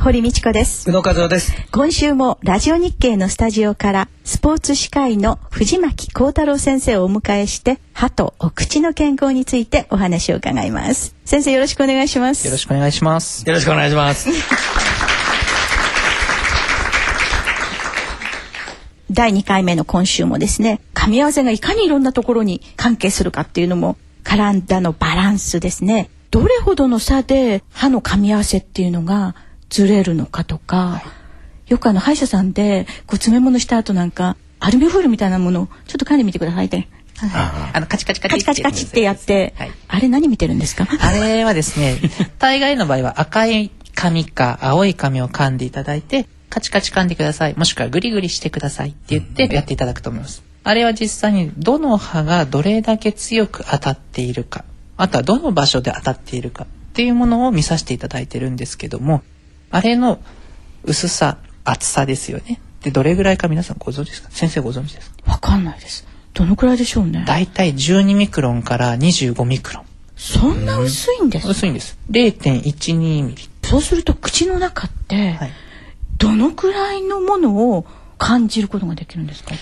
堀道子です。宇野和夫です。今週もラジオ日経のスタジオからスポーツ歯科医の藤巻幸太郎先生をお迎えして歯とお口の健康についてお話を伺います。先生よろしくお願いします。よろしくお願いします。よろしくお願いします。第2回目の今週もですね噛み合わせがいかにいろんなところに関係するかっていうのも体のバランスですね。どれほどの差で歯の噛み合わせっていうのがずれるのかとか、はい、よくあの歯医者さんでこう詰め物した後なんかアルミホイルみたいなものをちょっと噛んでみてくださいって。あのカチカチカチカチカチカチってやって、はい、あれ何見てるんですか？あれはですね、大概の場合は赤い紙か青い紙を噛んでいただいて、カチカチ噛んでください、もしくはグリグリしてくださいって言ってやっていただくと思います。あれは実際にどの歯がどれだけ強く当たっているか、あとはどの場所で当たっているかっていうものを見させていただいてるんですけども、あれの薄さ、厚さですよね。で、どれぐらいか皆さんご存知ですか？先生ご存知ですか？わかんないです。どのくらいでしょうね。だいたい12ミクロンから25ミクロン。そんな薄いんですか？薄いんです。0.12ミリ。そうすると口の中って、はい、どのくらいのものを感じることができるんですか？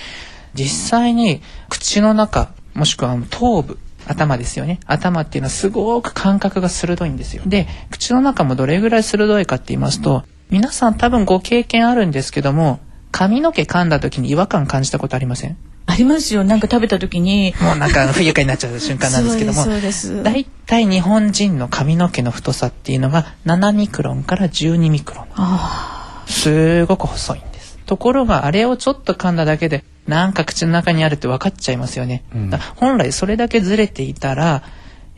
実際に口の中、もしくは頭部、頭ですよね。頭っていうのはすごく感覚が鋭いんですよ。で、口の中もどれぐらい鋭いかって言いますと、皆さん多分ご経験あるんですけども、髪の毛噛んだ時に違和感感じたことありません？ありますよ。なんか食べた時に。もうなんか不愉快になっちゃう瞬間なんですけども。大体日本人の髪の毛の太さっていうのが7ミクロンから12ミクロン。すごく細いんです。ところがあれをちょっと噛んだだけでなんか口の中にあるって分かっちゃいますよね。うん、本来それだけずれていたら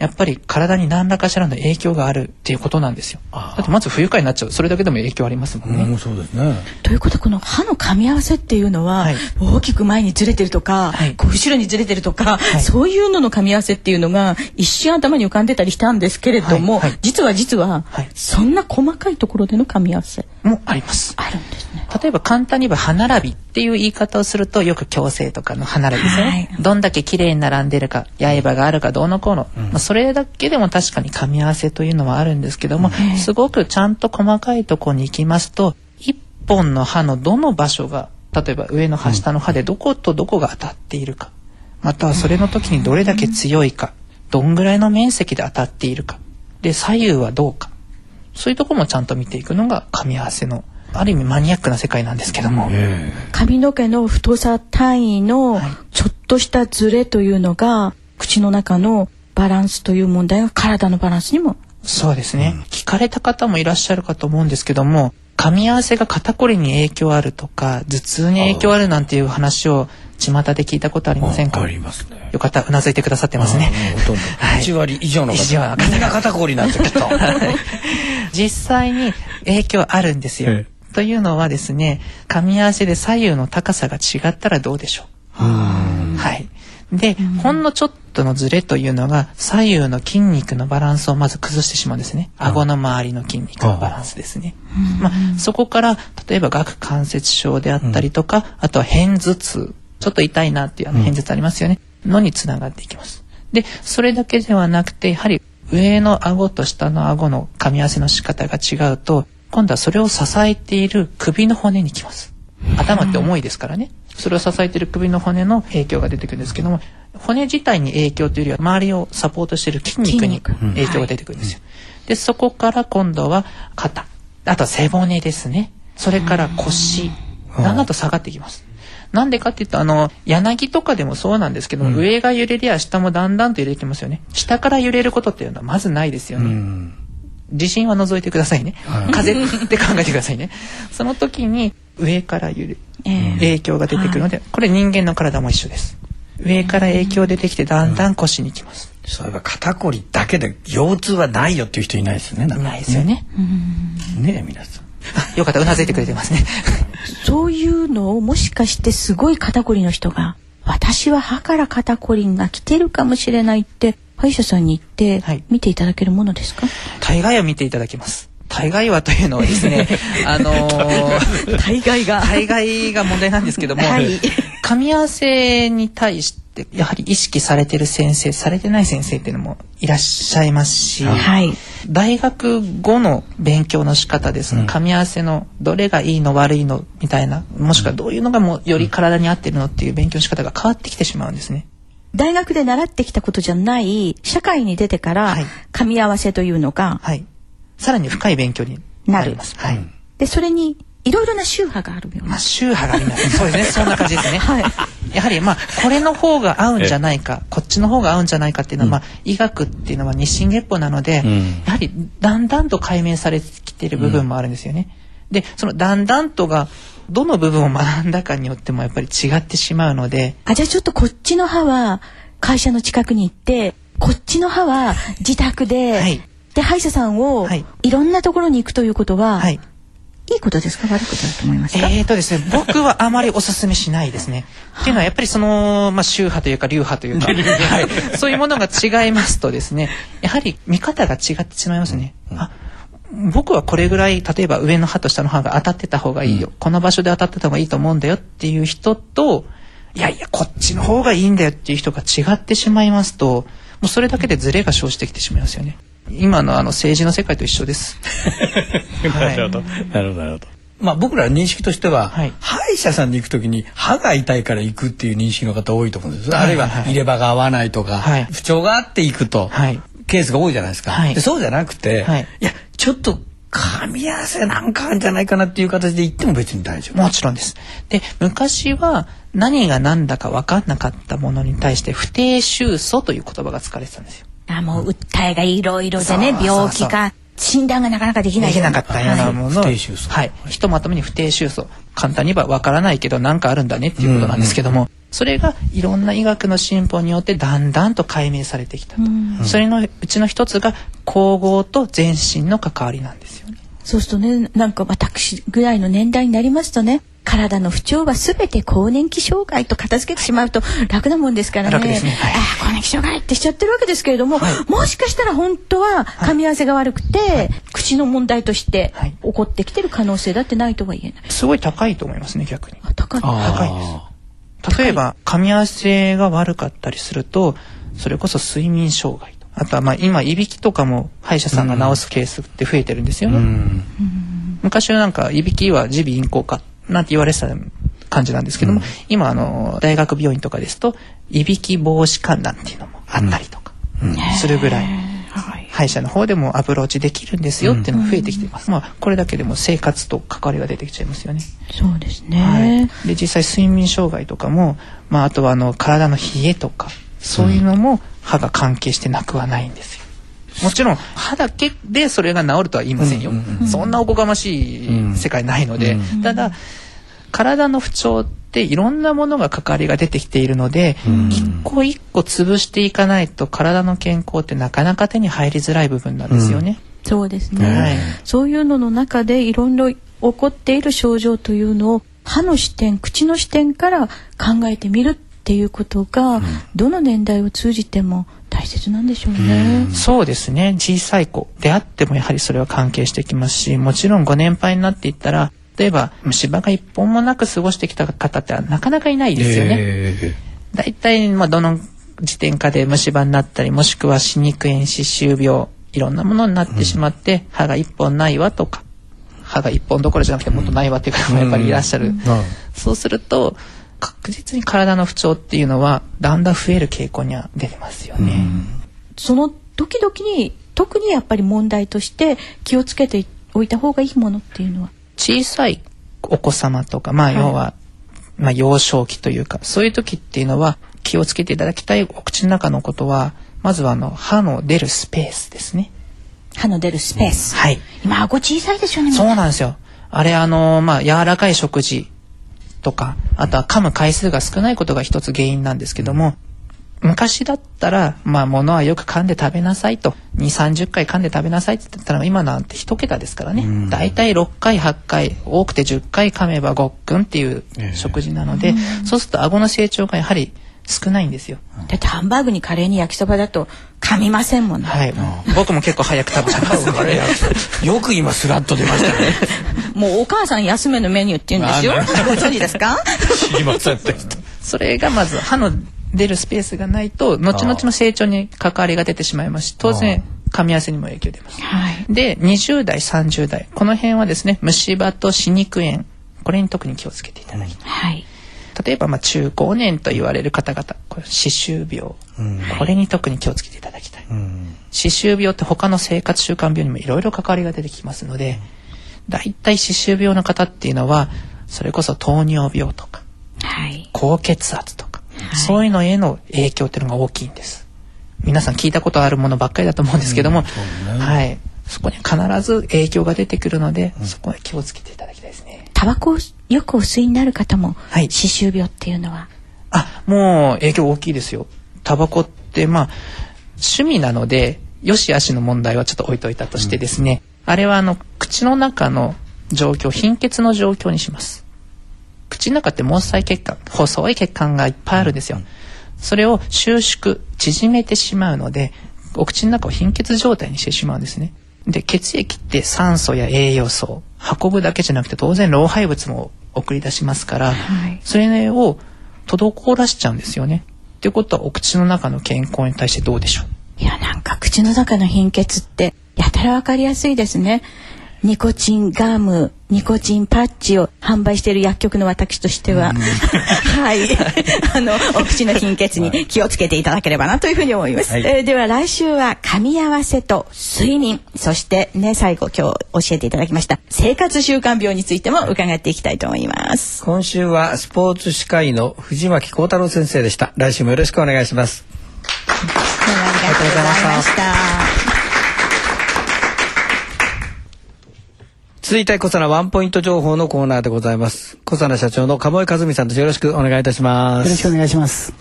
やっぱり体に何らかしらの影響があるっていうことなんですよ。だってまず不愉快になっちゃう。それだけでも影響ありますもんね。うん、そうですね。ということはこの歯の噛み合わせっていうのは、はい、大きく前にずれてるとか、はい、こう後ろにずれてるとか、はい、そういうのの噛み合わせっていうのが一瞬頭に浮かんでたりしたんですけれども、実は実は、そんな細かいところでの噛み合わせもあります。あるんですね。例えば簡単に言えば歯並びっていう言い方をするとよく矯正とかの歯並びですね、どんだけ綺麗に並んでるか刃があるかどうのこうの、うん、まあ、それだけでも確かに噛み合わせというのはあるんですけども、うん、すごくちゃんと細かいとこに行きますと一本の歯のどの場所が例えば上の歯下の歯でどことどこが当たっているかまたはそれの時にどれだけ強いかどんぐらいの面積で当たっているかで左右はどうかそういうとこもちゃんと見ていくのが噛み合わせのある意味マニアックな世界なんですけども、髪の毛の太さ単位のちょっとしたズレというのが、口の中のバランスという問題が体のバランスにも。そうですね、うん、聞かれた方もいらっしゃるかと思うんですけども噛み合わせが肩こりに影響あるとか頭痛に影響あるなんていう話を巷で聞いたことありませんか？ありますね。よかったうなずいてくださってますね。ほとんど1割以上の方、はい、みんな肩こりなんですよ実際に影響あるんですよ、というのはですね噛み合わせで左右の高さが違ったらどうでしょう。はい。で、ほんのちょっとのズレというのが左右の筋肉のバランスをまず崩してしまうんですね。顎の周りの筋肉のバランスですね。まあ、そこから例えば顎関節症であったりとか、あとは片頭痛、ちょっと痛いなっていうあの片頭痛ありますよね。のにつながっていきます。で、それだけではなくて、やはり上の顎と下の顎の噛み合わせの仕方が違うと、今度はそれを支えている首の骨にきます。頭って重いですからね。それを支えている首の骨の影響が出てくるんですけども骨自体に影響というよりは周りをサポートしている筋肉に影響が出てくるんですよ。でそこから今度は肩。あと背骨ですね。それから腰。だんだんと下がってきます。なんでかっていうとあの柳とかでもそうなんですけども、うん。上が揺れりゃ下もだんだんと揺れてきますよね。下から揺れることっていうのはまずないですようね、ん。地震は除いてくださいね、はい。風って考えてくださいね。その時に上から揺れええ影響が出てくるので、これ人間の体も一緒です。上から影響出てきてだんだん腰にきます、そういえば肩こりだけで腰痛はないよっていう人いないですよね。いないですよね、ねえ皆さん。あよかったうなずいてくれてますね。そういうのをもしかしてすごい肩こりの人が私は歯から肩こりが来てるかもしれないって歯医者さんに行ってはい。見ていただけるものですか、大概は見ていただきます大概はというのはですね あのー大概が。大概が問題なんですけども、はい。噛み合わせに対してやはり意識されてる先生されてない先生っていうのもいらっしゃいますし、はい。大学後の勉強の仕方ですね、うん。噛み合わせのどれがいいの悪いのみたいなもしくはどういうのがもうより体に合ってるのっていう勉強の仕方が変わってきてしまうんですね。大学で習ってきたことじゃない社会に出てからはい。噛み合わせというのがはい。さらに深い勉強になります。はい。でそれにいろいろな宗派があるようなまあ、宗派があります。そうですね。そんな感じですね。はいやはりまあこれの方が合うんじゃないかこっちの方が合うんじゃないかっていうのは、まあ医学っていうのは日進月歩なので、うんやはりだんだんと解明されてきている部分もあるんですよね。でそのだんだんとがどの部分を学んだかによってもやっぱり違ってしまうのであじゃあちょっとこっちの歯は会社の近くに行ってこっちの歯は自宅で、はいで歯医者さんを、はい。い、ろんなところに行くということは、はい。いいことですか？悪いことだと思いますか、えーとですね、僕はあまりお勧めしないですね。っていうのはやっぱりその、まあ、宗派というか流派というか、はい、そういうものが違いますとですね、やはり見方が違ってしまいますね。あ僕はこれぐらい例えば上の歯と下の歯が当たってた方がいいよ、この場所で当たってた方がいいと思うんだよっていう人といやいやこっちの方がいいんだよっていう人が違ってしまいますともうそれだけでズレが生じてきてしまいますよね。今のあの政治の世界と一緒です。なるほど。なるほど。まあ僕らの認識としては、はい歯医者さんに行くときに歯が痛いから行くっていう認識の方多いと思うんです。はいあるいは入れ歯が合わないとか、はい不調があって行くと、はいケースが多いじゃないですか。はいでそうじゃなくて、はいいやちょっと噛み合わせなんかあるんじゃないかなっていう形で行っても別に大丈夫。もちろんです。で、昔は何が何だか分かんなかったものに対して不定収素という言葉が使われてたんですよ。あもう訴えがいろいろでねそうそうそう病気か診断がなかなかできないできなかったようなはいものを、不定収素はい。ひとまとめに不定収素。簡単に言えば分からないけど何かあるんだねっていうことなんですけども、それがいろんな医学の進歩によってだんだんと解明されてきたと。それのうちの一つが統合と全身の関わりなんです。そうするとねなんか私ぐらいの年代になりますとね体の不調は全て更年期障害と片付けてしまうと楽なもんですからね。楽ですねはいああ更年期障害ってしちゃってるわけですけれども、はいもしかしたら本当は噛み合わせが悪くて、口の問題としてはい起こってきてる可能性だってないとは言えない。すごい高いと思いますね、逆に。あ高い。高いです。例えば噛み合わせが悪かったりするとそれこそ睡眠障害とあとはまあ今いびきとかも歯医者さんが治すケースって増えてるんですよね、うん。昔はなんかいびきは耳鼻咽喉科なんて言われてた感じなんですけども、今あの大学病院とかですといびき防止観覧っていうのもあったりとかするぐらい、はい。歯医者の方でもアプローチできるんですよっていうのが増えてきてます、まあこれだけでも生活と関わりが出てきちゃいますよね。そうですはい。ね。、で実際睡眠障害とかも、まあ、あとはあの体の冷えとかそういうのも歯が関係してなくはないんですよ。もちろん歯だけでそれが治るとは言いませんよ。うんうんそんなおこがましい世界ないので、うんただ体の不調っていろんなものが関わりが出てきているので、うん。一個一個潰していかないと体の健康ってなかなか手に入りづらい部分なんですよね。そうですね、はい。そういうのの中でいろいろ起こっている症状というのを歯の視点口の視点から考えてみるっていうことが、どの年代を通じても大切なんでしょうね。そうですね。小さい子。であってもやはりそれは関係してきますしもちろんご年配になっていったら例えば虫歯が一本もなく過ごしてきた方ってなかなかいないですよね。え大体、まあ、どの時点かで虫歯になったりもしくは歯肉炎歯周病いろんなものになってしまって、歯が一本ないわとか歯が一本どころじゃなくてもっとないわっていう方もやっぱりいらっしゃる。うん。そうすると確実に体の不調っていうのはだんだん増える傾向には出てますよね。その時々に特にやっぱり問題として気をつけておいた方がいいものっていうのは？小さいお子様とかまあはい要はまあ、幼少期というかそういう時っていうのは気をつけていただきたいお口の中のことはまずはあの歯の出るスペースですね。歯の出るスペース。はい。今顎小さいでしょうね。そうなんですよ。あれあのまあ柔らかい食事とかあとは噛む回数が少ないことが一つ原因なんですけども、昔だったらまあ物はよく噛んで食べなさいと。2 3 0回噛んで食べなさいって言ったら今なんて一桁ですからね、だいたい6回8回多くて10回噛めばごっくんっていう食事なので、そうすると顎の成長がやはり少ないんですよ。だってハンバーグにカレーに焼きそばだと噛みませんもんね。はい。僕も結構早く食べちゃいます。よく今スラッと出ましたね。もうお母さん休めのメニューって言うんですよ。あご存知ですか？知りませんでした。それがまず歯の出るスペースがないと後々の成長に関わりが出てしまいますし当然噛み合わせにも影響出ます。はい。で20代30代この辺はですね虫歯と歯肉炎これに特に気をつけていただきたい。はい。例えばまあ中高年と言われる方々これ歯周病、これに特に気をつけていただきたい。歯周病って他の生活習慣病にもいろいろ関わりが出てきますのでだいたい歯周病の方っていうのはそれこそ糖尿病とかはい。高血圧とか、はい。そういうのへの影響っていうのが大きいんです。皆さん聞いたことあるものばっかりだと思うんですけども、はい。そこに必ず影響が出てくるので、そこは気をつけていただきたいですねタバコをよくお吸いになる方もはい。歯周病っていうのは、あもう影響大きいですよ。タバコってまあ趣味なのでよし悪しの問題はちょっと置いといたとしてですね、あれはあの口の中の状況貧血の状況にします。口の中って毛細血管細い血管がいっぱいあるんですよ、それを収縮縮めてしまうのでお口の中を貧血状態にしてしまうんですね。で血液って酸素や栄養素を運ぶだけじゃなくて当然老廃物も送り出しますから、はい。それを滞らしちゃうんですよね。っていうことはお口の中の健康に対してどうでしょう？いやなんか口の中の貧血ってやたらわかりやすいですね。ニコチンガム、ニコチンパッチを販売している薬局の私としては、はい、あのお口の貧血に気をつけていただければなというふうに思います。はいえーでは来週は噛み合わせと睡眠、そしてね最後今日教えていただきました生活習慣病についても伺っていきたいと思います。今週はスポーツ歯科医の藤巻幸太郎先生でした。来週もよろしくお願いします。どうもありがとうございました。続いて小佐奈ワンポイント情報のコーナーでございます。小佐奈社長の鴨井和美さんです。よろしくお願いいたします。よろしくお願いします。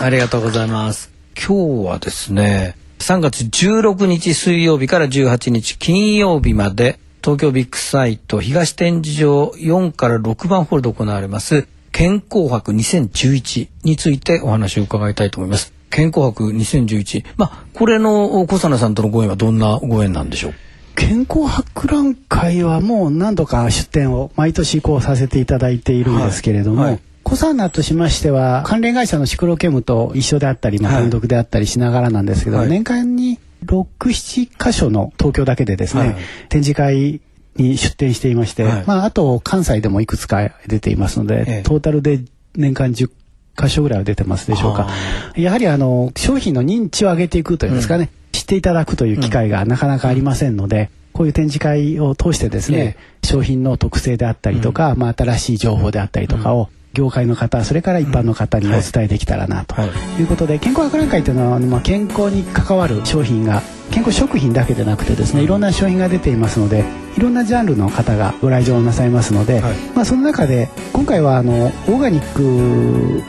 ありがとうございます。今日はですね、3月16日水曜日から18日金曜日まで東京ビッグサイト東展示場4から6番ホールで行われます健康博2011についてお話を伺いたいと思います。健康博2011。まあ、これの小佐奈さんとのご縁はどんなご縁なんでしょう？健康博覧会はもう何度か出展を毎年こうさせていただいているんですけれども、はいはい。コサナとしましては関連会社のシクロケムと一緒であったり、単独であったりしながらなんですけど、はい。年間に67箇所の東京だけでですね、はい。展示会に出展していまして、はい。まあ、あと関西でもいくつか出ていますので、ええ。トータルで年間10箇所ぐらいは出てますでしょうか。やはりあの商品の認知を上げていくというんですかね、知っていただくという機会がなかなかありませんので、こういう展示会を通してですね、商品の特性であったりとか、まあ、新しい情報であったりとかを、業界の方それから一般の方にお伝えできたらなと。はい。い。うことで、健康博覧会というのは、まあ、健康に関わる商品が健康食品だけでなくてですねいろんな商品が出ていますのでいろんなジャンルの方がご来場なさいますので、はい。まあ、その中で今回はあのオーガニック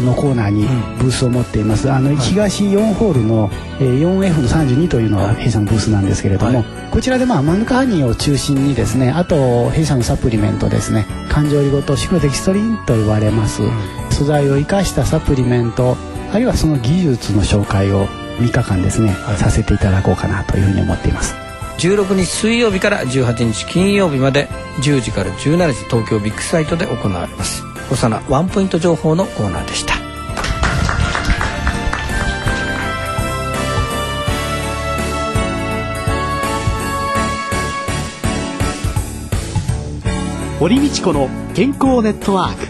のコーナーにブースを持っています、あの東4ホールの、えー 4F の32というのが弊社のブースなんですけれども、はい。こちらでまあマヌカハニーを中心にですねあと弊社のサプリメントですね環状オリゴ糖シクロデキストリンと呼ばれます、素材を生かしたサプリメントあるいはその技術の紹介を3日間ですね、はい。させていただこうかなというふうに思っています。16日水曜日から18日金曜日まで10時から17時東京ビッグサイトで行われます小佐奈ワンポイント情報のコーナーでした。堀道子の健康ネットワーク。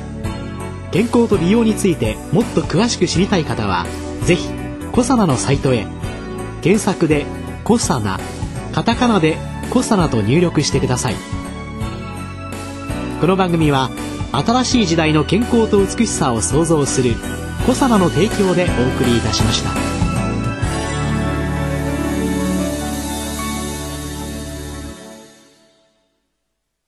健康と美容についてもっと詳しく知りたい方はぜひコサナのサイトへ。検索で「コサナ」カタカナで「コサナ」と入力してください。この番組は新しい時代の健康と美しさを創造する「コサナの提供」でお送りいたしました。